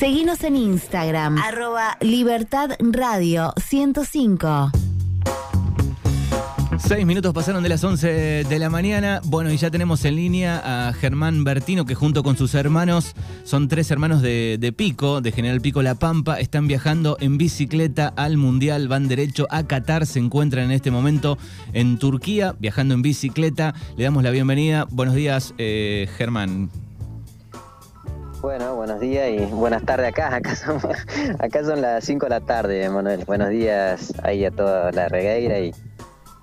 Seguinos en Instagram, arroba Libertad Radio 105. Seis minutos pasaron de las 11 de la mañana. Bueno, y ya tenemos en línea a Germán Bertino, que junto con sus hermanos, son tres hermanos de, Pico, de General Pico La Pampa, están viajando en bicicleta al Mundial, van derecho a Qatar, se encuentran en este momento en Turquía, viajando en bicicleta. Le damos la bienvenida. Buenos días, eh, Germán. Bueno, buenos días y buenas tardes acá. Acá son, acá son las 5 de la tarde, Manuel. Buenos días ahí a toda la regueira y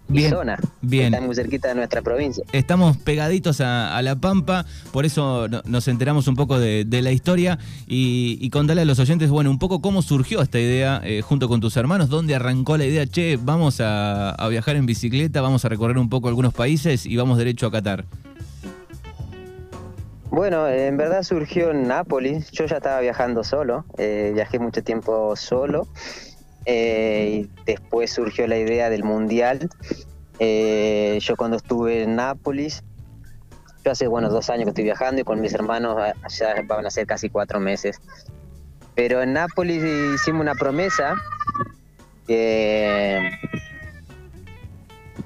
Bien, zona. bien. Está muy cerquita de nuestra provincia. Estamos pegaditos a, a La Pampa, por eso no- nos enteramos un poco de, de la historia y, y contarle a los oyentes, bueno, un poco cómo surgió esta idea eh, junto con tus hermanos, dónde arrancó la idea, che, vamos a, a viajar en bicicleta, vamos a recorrer un poco algunos países y vamos derecho a Qatar. Bueno, en verdad surgió en Nápoles. Yo ya estaba viajando solo. eh, viajé mucho tiempo solo. eh, y después surgió la idea del mundial. Eh, yo cuando estuve en Nápoles, yo hace bueno dos años que estoy viajando y con mis hermanos ah, ya van a ser casi cuatro meses. Pero en Nápoles hicimos una promesa que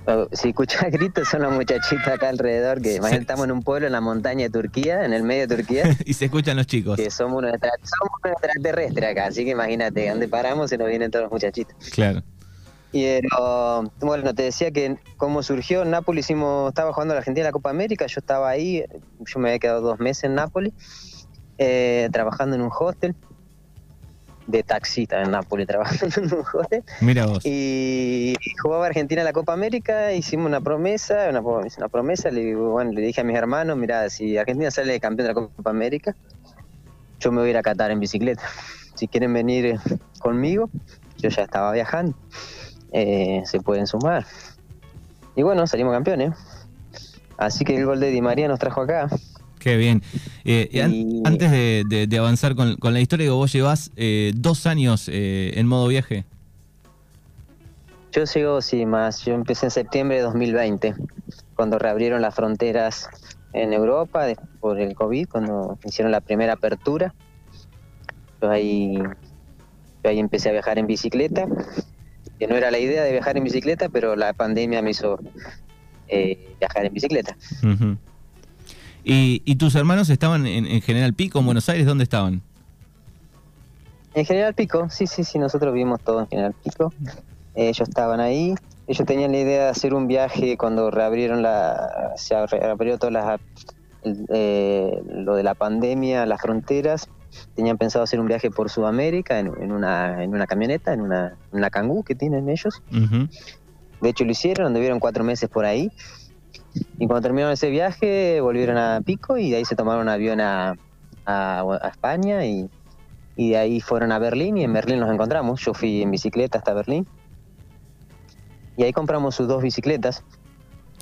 Oh, Si escuchas gritos son los muchachitos acá alrededor, que imagínate, estamos en un pueblo en la montaña de Turquía, en el medio de Turquía, y se escuchan los chicos. que somos unos, extra- somos unos extraterrestres acá, así que imagínate, donde paramos se nos vienen todos los muchachitos. Claro. Y pero, bueno, te decía que cómo surgió, en Nápoles hicimos, estaba jugando la Argentina en la Copa América, yo estaba ahí, yo me había quedado dos meses en Nápoles, eh, trabajando en un hostel, de taxista en Nápoles, trabajando en un hostel, Mira vos. y jugaba Argentina en la Copa América, hicimos una promesa, una, promesa, le, bueno, le dije a mis hermanos, mira, si Argentina sale campeón de la Copa América, yo me voy a ir a Qatar en bicicleta. Si quieren venir eh, conmigo, yo ya estaba viajando, eh, se pueden sumar. Y bueno, salimos campeones. Así que el gol de Di María nos trajo acá. Qué bien. Eh, y an- Y- Antes de, de- de avanzar con, con la historia, digo, vos llevas eh, dos años eh, en modo viaje. Yo sigo, sí, más. Yo empecé en septiembre de 2020, cuando reabrieron las fronteras en Europa de- por el COVID, cuando hicieron la primera apertura. Yo ahí, yo ahí empecé a viajar en bicicleta, que no era la idea de viajar en bicicleta, pero la pandemia me hizo eh, viajar en bicicleta. Ujú. Y, y tus hermanos estaban en, en General Pico, en Buenos Aires? ¿Dónde estaban? En General Pico, sí, sí, sí, nosotros vivimos todo en General Pico. Ellos estaban ahí. Ellos tenían la idea de hacer un viaje cuando reabrieron la, se reabrió todas las, eh, lo de la pandemia, las fronteras. Tenían pensado hacer un viaje por Sudamérica en, en una, en una camioneta, en una, en una Kangoo que tienen ellos. De hecho lo hicieron, anduvieron cuatro meses por ahí. Y cuando terminaron ese viaje, volvieron a Pico y de ahí se tomaron un avión a, a- a España y, y de ahí fueron a Berlín y en Berlín nos encontramos. Yo fui en bicicleta hasta Berlín. Y ahí compramos sus dos bicicletas.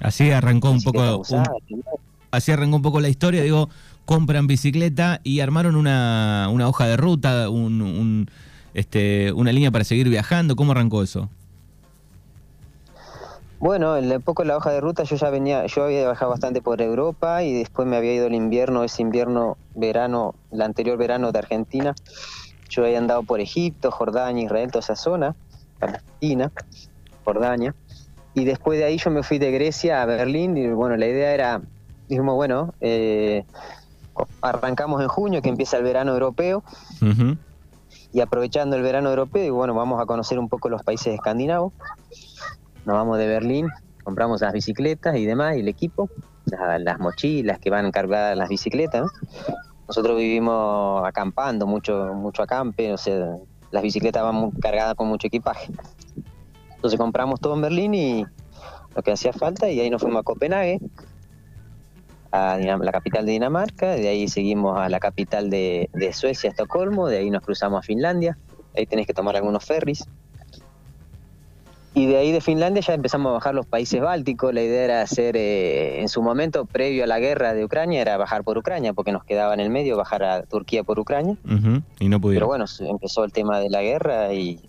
Así arrancó un poco, usada, un- así arrancó un poco la historia. Digo, compran bicicleta y armaron una, una hoja de ruta, un, un, este, una línea para seguir viajando. ¿Cómo arrancó eso? Bueno, en poco la hoja de ruta yo ya venía, yo había viajado bastante por Europa y después me había ido el invierno, ese invierno, verano, el anterior verano de Argentina. Yo había andado por Egipto, Jordania, Israel, toda esa zona, Palestina, Jordania. Y después de ahí yo me fui de Grecia a Berlín y bueno, la idea era, dijimos, bueno, eh, arrancamos en junio que empieza el verano europeo y aprovechando el verano europeo, y bueno, vamos a conocer un poco los países escandinavos. Nos vamos de Berlín, compramos las bicicletas y demás, y el equipo, la- las mochilas que van cargadas las bicicletas. ¿no? Nosotros vivimos acampando, mucho, mucho acampe, o sea, las bicicletas van cargadas con mucho equipaje. Entonces compramos todo en Berlín y lo que hacía falta, y ahí nos fuimos a Copenhague, a la capital de Dinamarca, de ahí seguimos a la capital de, de Suecia, Estocolmo, de ahí nos cruzamos a Finlandia, ahí tenés que tomar algunos ferries. Y de ahí de Finlandia ya empezamos a bajar los países bálticos, la idea era hacer, eh, en su momento, previo a la guerra de Ucrania, era bajar por Ucrania, porque nos quedaba en el medio bajar a Turquía por Ucrania. Y no Pero pudieron. bueno, se- empezó el tema de la guerra y,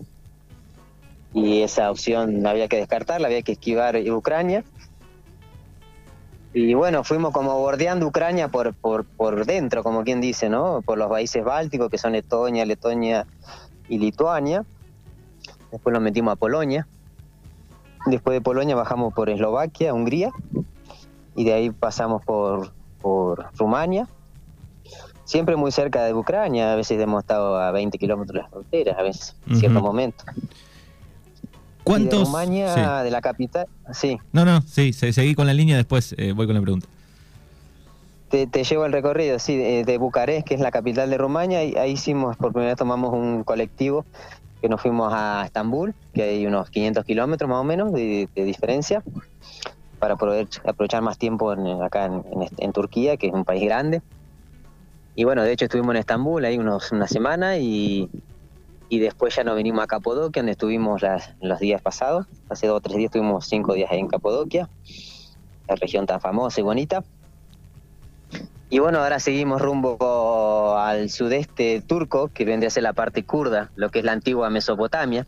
y esa opción había que descartarla, había que esquivar Ucrania. Y bueno, fuimos como bordeando Ucrania por, por, por dentro, como quien dice, ¿no? Por los países bálticos, que son Estonia, Letonia y Lituania. Después nos metimos a Polonia. Después de Polonia bajamos por Eslovaquia, Hungría. Y de ahí pasamos por, por Rumania. Siempre muy cerca de Ucrania. A veces hemos estado a 20 kilómetros de las fronteras, a veces, en ciertos momentos. ¿Cuántos? de Rumania, de la capital, sí. No, no, sí, seguí con la línea, después eh, voy con la pregunta. Te, llevo el recorrido, sí, de, Bucarest, que es la capital de Rumania, y ahí hicimos, por primera vez tomamos un colectivo que nos fuimos a Estambul, que hay unos 500 kilómetros más o menos de, diferencia, para poder aprovechar más tiempo acá en, Turquía, que es un país grande. Y bueno, de hecho estuvimos en Estambul ahí unos, una semana y, y después ya nos venimos a Capodoquia, donde estuvimos los días pasados. Hace dos o tres días estuvimos cinco días ahí en Capodoquia, la región tan famosa y bonita. Y bueno, ahora seguimos rumbo al sudeste turco, que vendría a ser la parte kurda, lo que es la antigua Mesopotamia.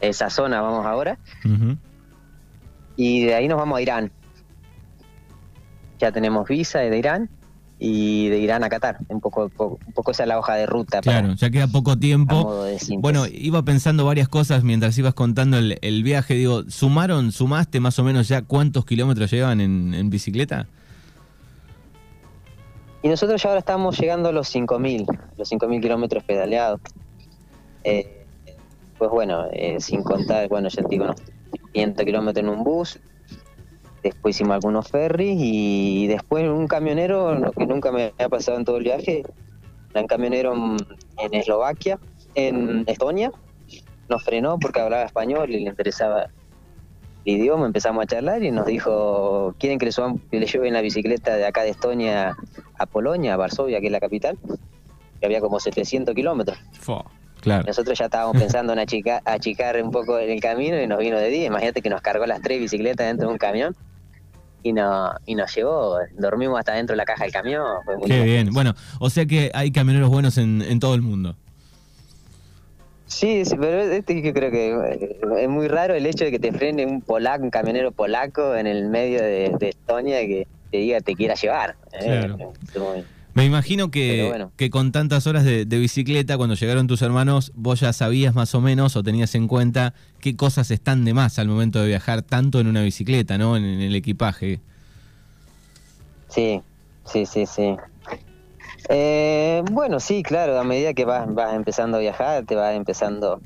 Esa zona vamos ahora. Y de ahí nos vamos a Irán. Ya tenemos visa de Irán y de Irán a Qatar. Un poco, un poco esa es la hoja de ruta. Claro, ya queda poco tiempo. Bueno, iba pensando varias cosas mientras ibas contando el, viaje. Digo, ¿sumaron, sumaste más o menos ya cuántos kilómetros llevan en, bicicleta? Y nosotros ya ahora estamos llegando a los 5.000, los 5.000 kilómetros pedaleados. Eh, pues bueno, eh, sin contar, bueno, ya te digo, unos 500 kilómetros en un bus, después hicimos algunos ferries y después un camionero, lo que nunca me había pasado en todo el viaje, un camionero en Eslovaquia, en Estonia, nos frenó porque hablaba español y le interesaba el idioma, empezamos a charlar y nos dijo, ¿quieren que le, suban, que le lleven la bicicleta de acá de Estonia a Polonia, a Varsovia, que es la capital? Que había como 700 kilómetros. Claro. Nosotros ya estábamos pensando en achicar, achicar un poco el camino y nos vino de día. Imagínate que nos cargó las tres bicicletas dentro de un camión y, no, y nos llevó, dormimos hasta dentro de la caja del camión. Qué bien, bueno, o sea que hay camioneros buenos en, en todo el mundo. Sí, pero este yo creo que es muy raro el hecho de que te frene un polaco, un camionero polaco en el medio de, Estonia que te diga te quiera llevar. ¿eh? Me imagino que, que con tantas horas de, bicicleta, cuando llegaron tus hermanos, vos ya sabías más o menos o tenías en cuenta qué cosas están de más al momento de viajar tanto en una bicicleta, ¿no? En, el equipaje. Sí, sí, sí, sí. Eh, bueno, sí, claro, a medida que vas, vas empezando a viajar, te vas empezando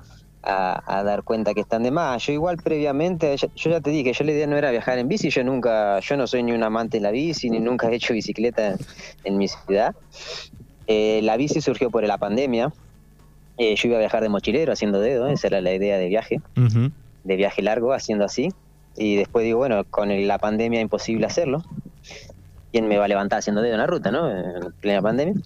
a, dar cuenta que están de más. Yo igual previamente, yo, ya te dije, yo la idea no era viajar en bici, yo nunca, yo no soy ni un amante de la bici, ni nunca he hecho bicicleta en, mi ciudad. Eh, la bici surgió por la pandemia. Eh, yo iba a viajar de mochilero haciendo dedo, esa era la idea de viaje, de viaje largo haciendo así. Y después digo, bueno, con la pandemia imposible hacerlo. ¿Quién me va a levantar haciendo dedo en la ruta, no? En plena pandemia.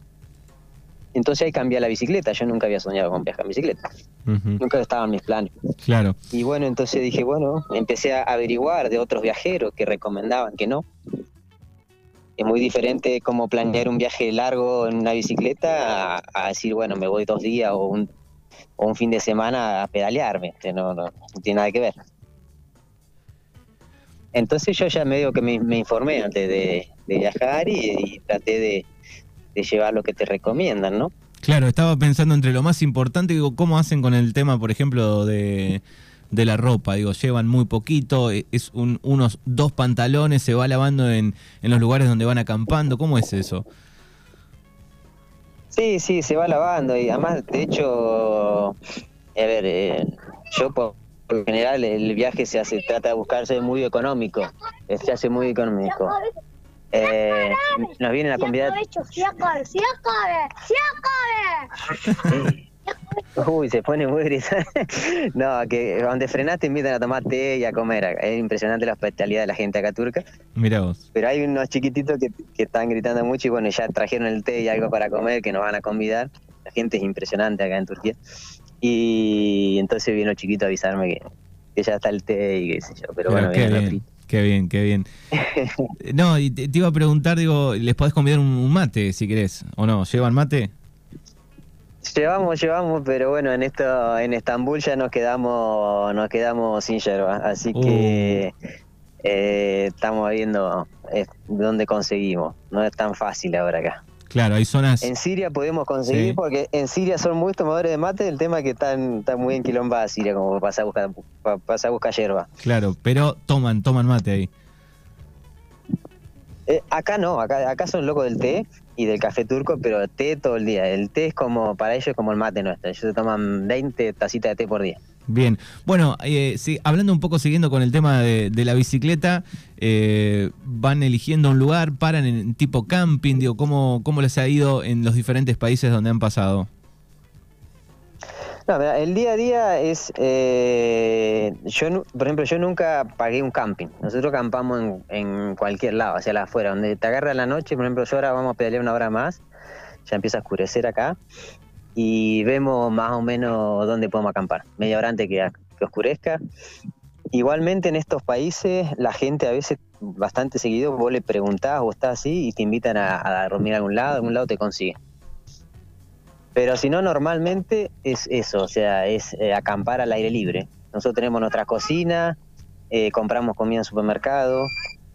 Entonces ahí cambié la bicicleta. Yo nunca había soñado con viajar en bicicleta. Nunca estaba en mis planes. Claro. Y bueno, entonces dije, bueno, empecé a averiguar de otros viajeros que recomendaban que no. Es muy diferente como planear un viaje largo en una bicicleta a, decir, bueno, me voy dos días o un, o un fin de semana a pedalearme. No, no, tiene nada que ver. Entonces yo ya medio que me, informé antes de, viajar y traté de, de llevar lo que te recomiendan, ¿no? Claro, estaba pensando entre lo más importante, digo, ¿cómo hacen con el tema, por ejemplo, de, la ropa? Digo, llevan muy poquito, e, es unos dos pantalones, se va lavando en, en los lugares donde van acampando, ¿cómo es eso? Sí, sí, se va lavando y además, de hecho, a ver, eh, yo por, lo general el viaje se hace, trata de buscarse muy económico, se hace muy económico. Eh, nos vienen a convidar. Uy, se pone muy grisante. no, que donde frenaste invitan a tomar té y a comer. Es impresionante la hospitalidad de la gente acá turca. Mira vos. Pero hay unos chiquititos que, que están gritando mucho y bueno, ya trajeron el té y algo para comer que nos van a convidar. La gente es impresionante acá en Turquía. Y entonces vino el chiquito a avisarme que, que ya está el té y qué sé yo. Pero, bueno, Qué bien, qué bien. no, y te, iba a preguntar, digo, ¿les podés convidar un, mate si querés? ¿O no? ¿Llevan mate? Llevamos, llevamos, pero bueno, en esto, en Estambul ya nos quedamos, nos quedamos sin yerba, así que eh, estamos viendo eh, dónde conseguimos. No es tan fácil ahora acá. Claro, hay zonas. En Siria podemos conseguir, porque en Siria son muy tomadores de mate. El tema es que están, están muy enquilombada Siria, como pasa a buscar, pasa a buscar hierba. Claro, pero toman, toman mate ahí. Eh, acá no, acá, acá son locos del té y del café turco, pero té todo el día. El té es como, para ellos, como el mate nuestro. Ellos se toman 20 tacitas de té por día. Bien, bueno, eh, hablando un poco, siguiendo con el tema de, la bicicleta, eh, ¿van eligiendo un lugar, paran en tipo camping? Digo, ¿cómo, ¿Cómo les ha ido en los diferentes países donde han pasado? No, el día a día es, eh, yo, por ejemplo, yo nunca pagué un camping. Nosotros campamos en, en cualquier lado, hacia la afuera, donde te agarra la noche. Por ejemplo, yo ahora vamos a pedalear una hora más, ya empieza a oscurecer acá y vemos más o menos dónde podemos acampar, media hora antes que, oscurezca. Igualmente en estos países la gente a veces bastante seguido vos le preguntás o estás así y te invitan a, dormir a algún lado, a algún lado te consigue. Pero si no, normalmente es eso, o sea, es eh, acampar al aire libre. Nosotros tenemos nuestra cocina, eh, compramos comida en supermercado,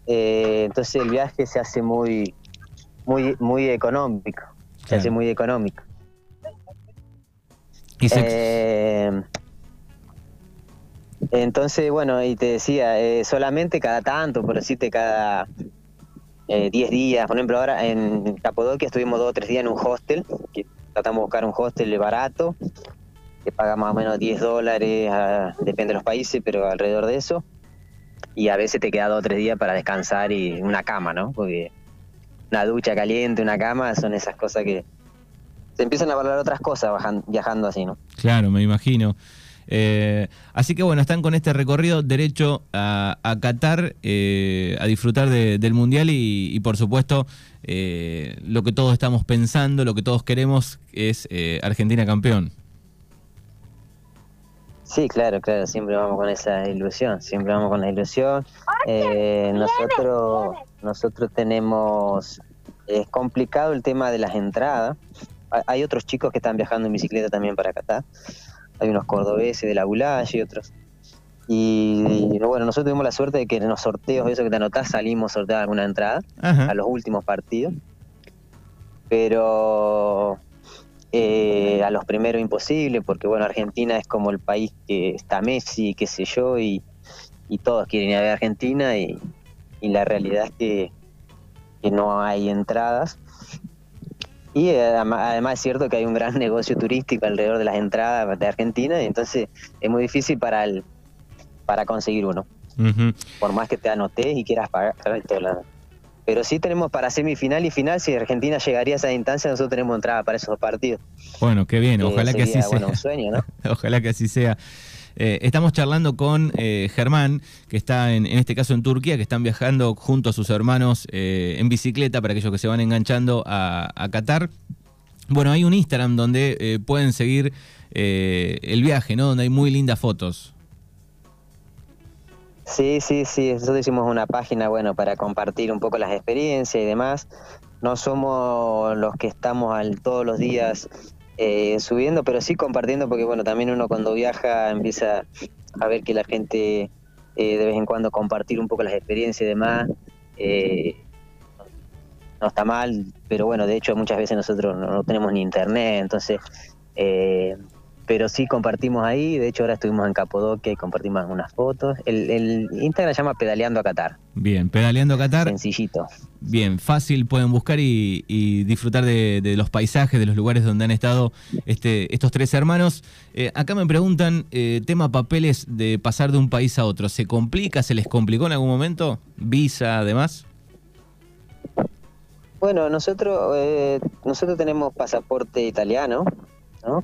eh, entonces el viaje se hace muy, muy, muy económico, se hace muy económico. Eh, entonces, bueno, y te decía, eh, solamente cada tanto, por decirte, cada 10 eh, días. Por ejemplo, ahora en Capodoquia estuvimos dos o tres días en un hostel, que tratamos de buscar un hostel barato, que paga más o menos 10 dólares, depende de los países, pero alrededor de eso. Y a veces te queda dos o tres días para descansar y una cama, ¿no? Porque una ducha caliente, una cama, son esas cosas que, se empiezan a valorar otras cosas viajando así, ¿no? Claro, me imagino. Eh, así que bueno, están con este recorrido derecho a, Qatar, eh, a disfrutar del Mundial y, por supuesto eh, lo que todos estamos pensando, lo que todos queremos es Argentina campeón. Sí, claro, claro, siempre vamos con esa ilusión, siempre vamos con la ilusión. nosotros, nosotros tenemos, es complicado el tema de las entradas, hay otros chicos que están viajando en bicicleta también para Qatar. Hay unos cordobeses de la Bulaye y otros. Y bueno, nosotros tuvimos la suerte de que en los sorteos, eso que te anotás, salimos a sortear alguna entrada a los últimos partidos. Pero eh, a los primeros imposible, porque bueno, Argentina es como el país que está Messi, qué sé yo, y, todos quieren ir a ver Argentina y, la realidad es que, que no hay entradas. Y además es cierto que hay un gran negocio turístico alrededor de las entradas de Argentina y entonces es muy difícil para el, para conseguir uno. Por más que te anotes y quieras pagar. Pero sí tenemos para semifinal y final, si Argentina llegaría a esa instancia, nosotros tenemos entrada para esos partidos. Bueno, qué bien, ojalá que así sea. sueño, ¿no? ojalá que así sea. Eh, estamos charlando con eh, Germán, que está en, este caso en Turquía, que están viajando junto a sus hermanos eh, en bicicleta para aquellos que se van enganchando a, Qatar. Bueno, hay un Instagram donde pueden seguir el viaje, ¿no? Donde hay muy lindas fotos. Sí, sí, sí, nosotros hicimos una página, bueno, para compartir un poco las experiencias y demás. No somos los que estamos al, todos los días eh, subiendo, pero sí compartiendo, porque bueno, también uno cuando viaja empieza a ver que la gente eh, de vez en cuando compartir un poco las experiencias y demás. Eh, no está mal, pero bueno, de hecho muchas veces nosotros no, tenemos ni internet, entonces pero sí compartimos ahí. De hecho, ahora estuvimos en Capodoquia y compartimos algunas fotos. El, Instagram se llama Pedaleando a Qatar. Bien, Pedaleando a Qatar. Sencillito. Bien, fácil, pueden buscar y, disfrutar de, los paisajes, de los lugares donde han estado este, estos tres hermanos. Eh, acá me preguntan, eh, tema papeles de pasar de un país a otro, ¿se complica, se les complicó en algún momento? ¿Visa, además? Bueno, nosotros, eh, nosotros tenemos pasaporte italiano,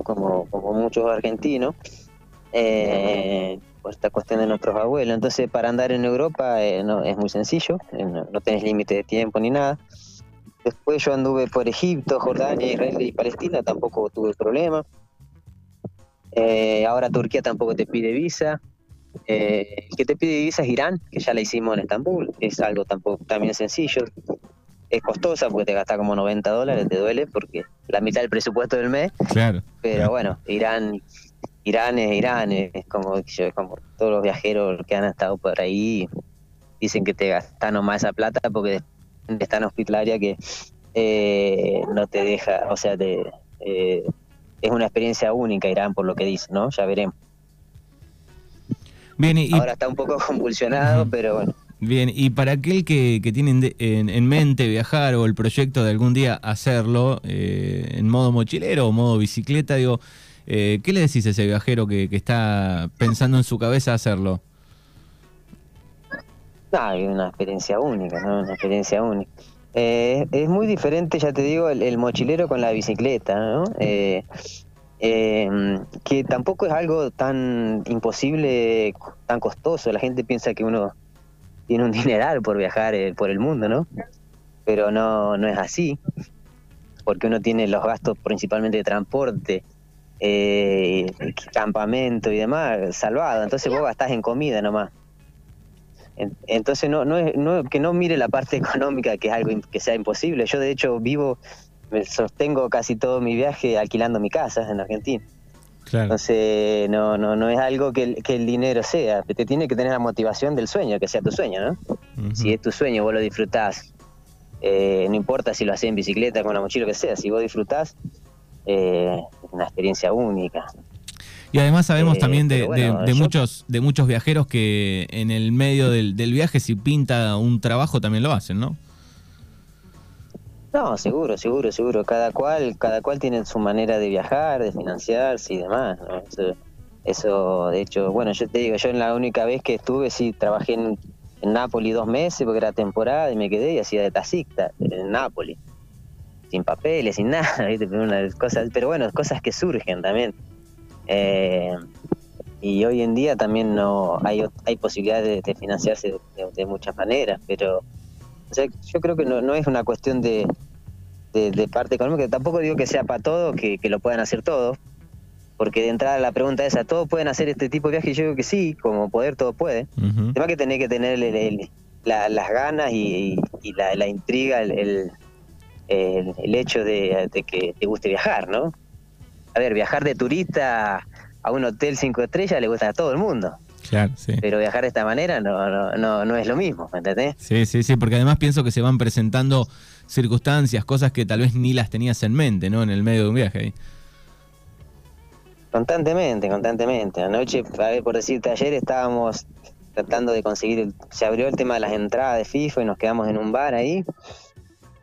como, muchos argentinos, eh, por esta cuestión de nuestros abuelos. Entonces, para andar en Europa eh, no, es muy sencillo, eh, no, tenés límite de tiempo ni nada. Después yo anduve por Egipto, Jordania, Israel y Palestina, tampoco tuve problema. ahora Turquía tampoco te pide visa. el que te pide visa es Irán, que ya la hicimos en Estambul, es algo tampoco, también sencillo es costosa porque te gasta como 90 dólares, te duele porque la mitad del presupuesto del mes. Claro. Pero bueno, Irán, Irán es Irán, es como, como todos los viajeros que han estado por ahí, dicen que te gastan nomás esa plata porque está en hospitalaria que eh, no te deja, o sea, te, eh, es una experiencia única Irán por lo que dice, ¿no? Ya veremos. Bien, y, Ahora está un poco convulsionado, pero bueno. Bien, y para aquel que, que tiene en, mente viajar o el proyecto de algún día hacerlo eh, en modo mochilero o modo bicicleta, digo, ¿qué le decís a ese viajero que, que está pensando en su cabeza hacerlo? No, es una experiencia única, ¿no? Una experiencia única. Eh, es muy diferente, ya te digo, el, mochilero con la bicicleta, ¿no? Eh, em, que tampoco es algo tan imposible, tan costoso. La gente piensa que uno tiene un dineral por viajar eh, por el mundo, ¿no? Pero no, no es así, porque uno tiene los gastos principalmente de transporte, campamento y demás salvado. Entonces vos gastás en comida nomás. Entonces, no, no, es, no, que no mire la parte económica, que es algo que sea imposible. Yo, de hecho, vivo, me sostengo casi todo mi viaje alquilando mi casa en Argentina. Entonces, no, no, no es algo que el, que el dinero sea. Te tiene que tener la motivación del sueño, que sea tu sueño, ¿no? Si es tu sueño, vos lo disfrutás. Eh, no importa si lo haces en bicicleta, con la mochila, que sea. Si vos disfrutás, eh, es una experiencia única. Y además sabemos eh, también de, muchos de muchos viajeros que en el medio del, viaje si pinta un trabajo también lo hacen, ¿no? No, seguro, seguro, seguro. Cada cual, cada cual tiene su manera de viajar, de financiarse y demás. Eso, de hecho, bueno, yo te digo, yo en la única vez que estuve, sí, trabajé en, en Nápoles dos meses porque era temporada y me quedé y hacía de taxista en Nápoles. Sin papeles, sin nada, ¿viste? Pero, cosas, pero bueno, cosas que surgen también. Eh, y hoy en día también no hay, hay posibilidades de, financiarse de, muchas maneras, pero yo creo que no, es una cuestión de, de, parte económica, tampoco digo que sea para todos, que, lo puedan hacer todos, porque de entrada la pregunta es, ¿a todos pueden hacer este tipo de viaje? Yo digo que sí, como poder todo puede. Además que tener que tener las ganas y, la, intriga, el, el, hecho de, que te guste viajar, ¿no? a ver, viajar de turista a un hotel cinco estrellas le gusta a todo el mundo. Claro, sí. Pero viajar de esta manera no, no, no, es lo mismo, ¿me entendés? Sí, sí, sí, porque además pienso que se van presentando circunstancias, cosas que tal vez ni las tenías en mente, ¿no? En el medio de un viaje. Constantemente, constantemente. Anoche, por decirte, ayer estábamos tratando de conseguir, se abrió el tema de las entradas de FIFA y nos quedamos en un bar ahí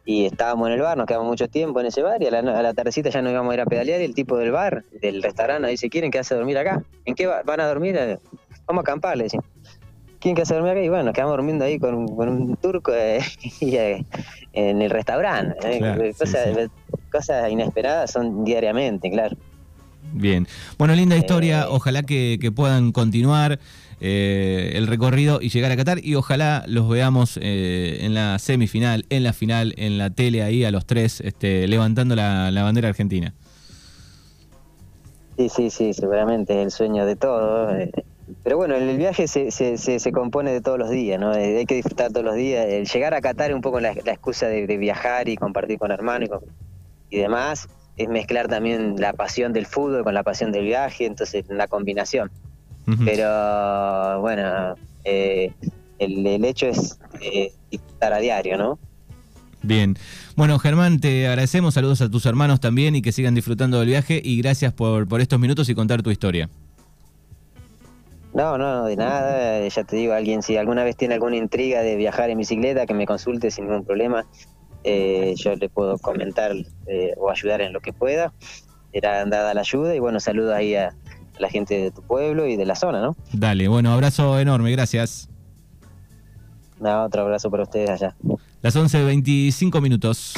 y estábamos en el bar, nos quedamos mucho tiempo en ese bar y a la, tardecita ya nos íbamos a ir a pedalear y el tipo del bar, del restaurante, dice, ¿quieren quedarse a dormir acá? ¿En qué van a dormir? Vamos a acampar, le decimos. ¿Quieren quedarse a dormir acá? Y bueno, nos quedamos durmiendo ahí con, un turco eh, eh, en el restaurante. Eh, cosas, inesperadas son diariamente, claro. Bien. Bueno, linda historia. Ojalá que, que puedan continuar. Eh, el recorrido y llegar a Qatar y ojalá los veamos eh, en la semifinal, en la final, en la tele ahí a los tres este, levantando la, bandera argentina. Sí, sí, sí, seguramente es el sueño de todos. Eh. Pero bueno, el viaje se, se, se, compone de todos los días, ¿no? Hay que disfrutar todos los días. El llegar a Qatar es un poco la, excusa de, viajar y compartir con hermanos y, y demás. Es mezclar también la pasión del fútbol con la pasión del viaje, entonces la combinación. Pero bueno, eh, el, hecho es eh, estar a diario, ¿no? Bien. Bueno, Germán, te agradecemos. Saludos a tus hermanos también y que sigan disfrutando del viaje. Y gracias por, por estos minutos y contar tu historia. No, no, de nada. Ya te digo, alguien, si alguna vez tiene alguna intriga de viajar en bicicleta, que me consulte sin ningún problema. Eh, yo le puedo comentar o ayudar en lo que pueda. Era dada la ayuda y bueno, saludos ahí a, la gente de tu pueblo y de la zona, ¿no? Dale, bueno, abrazo enorme, gracias. Nada, otro abrazo para ustedes allá. Las 11.25 minutos.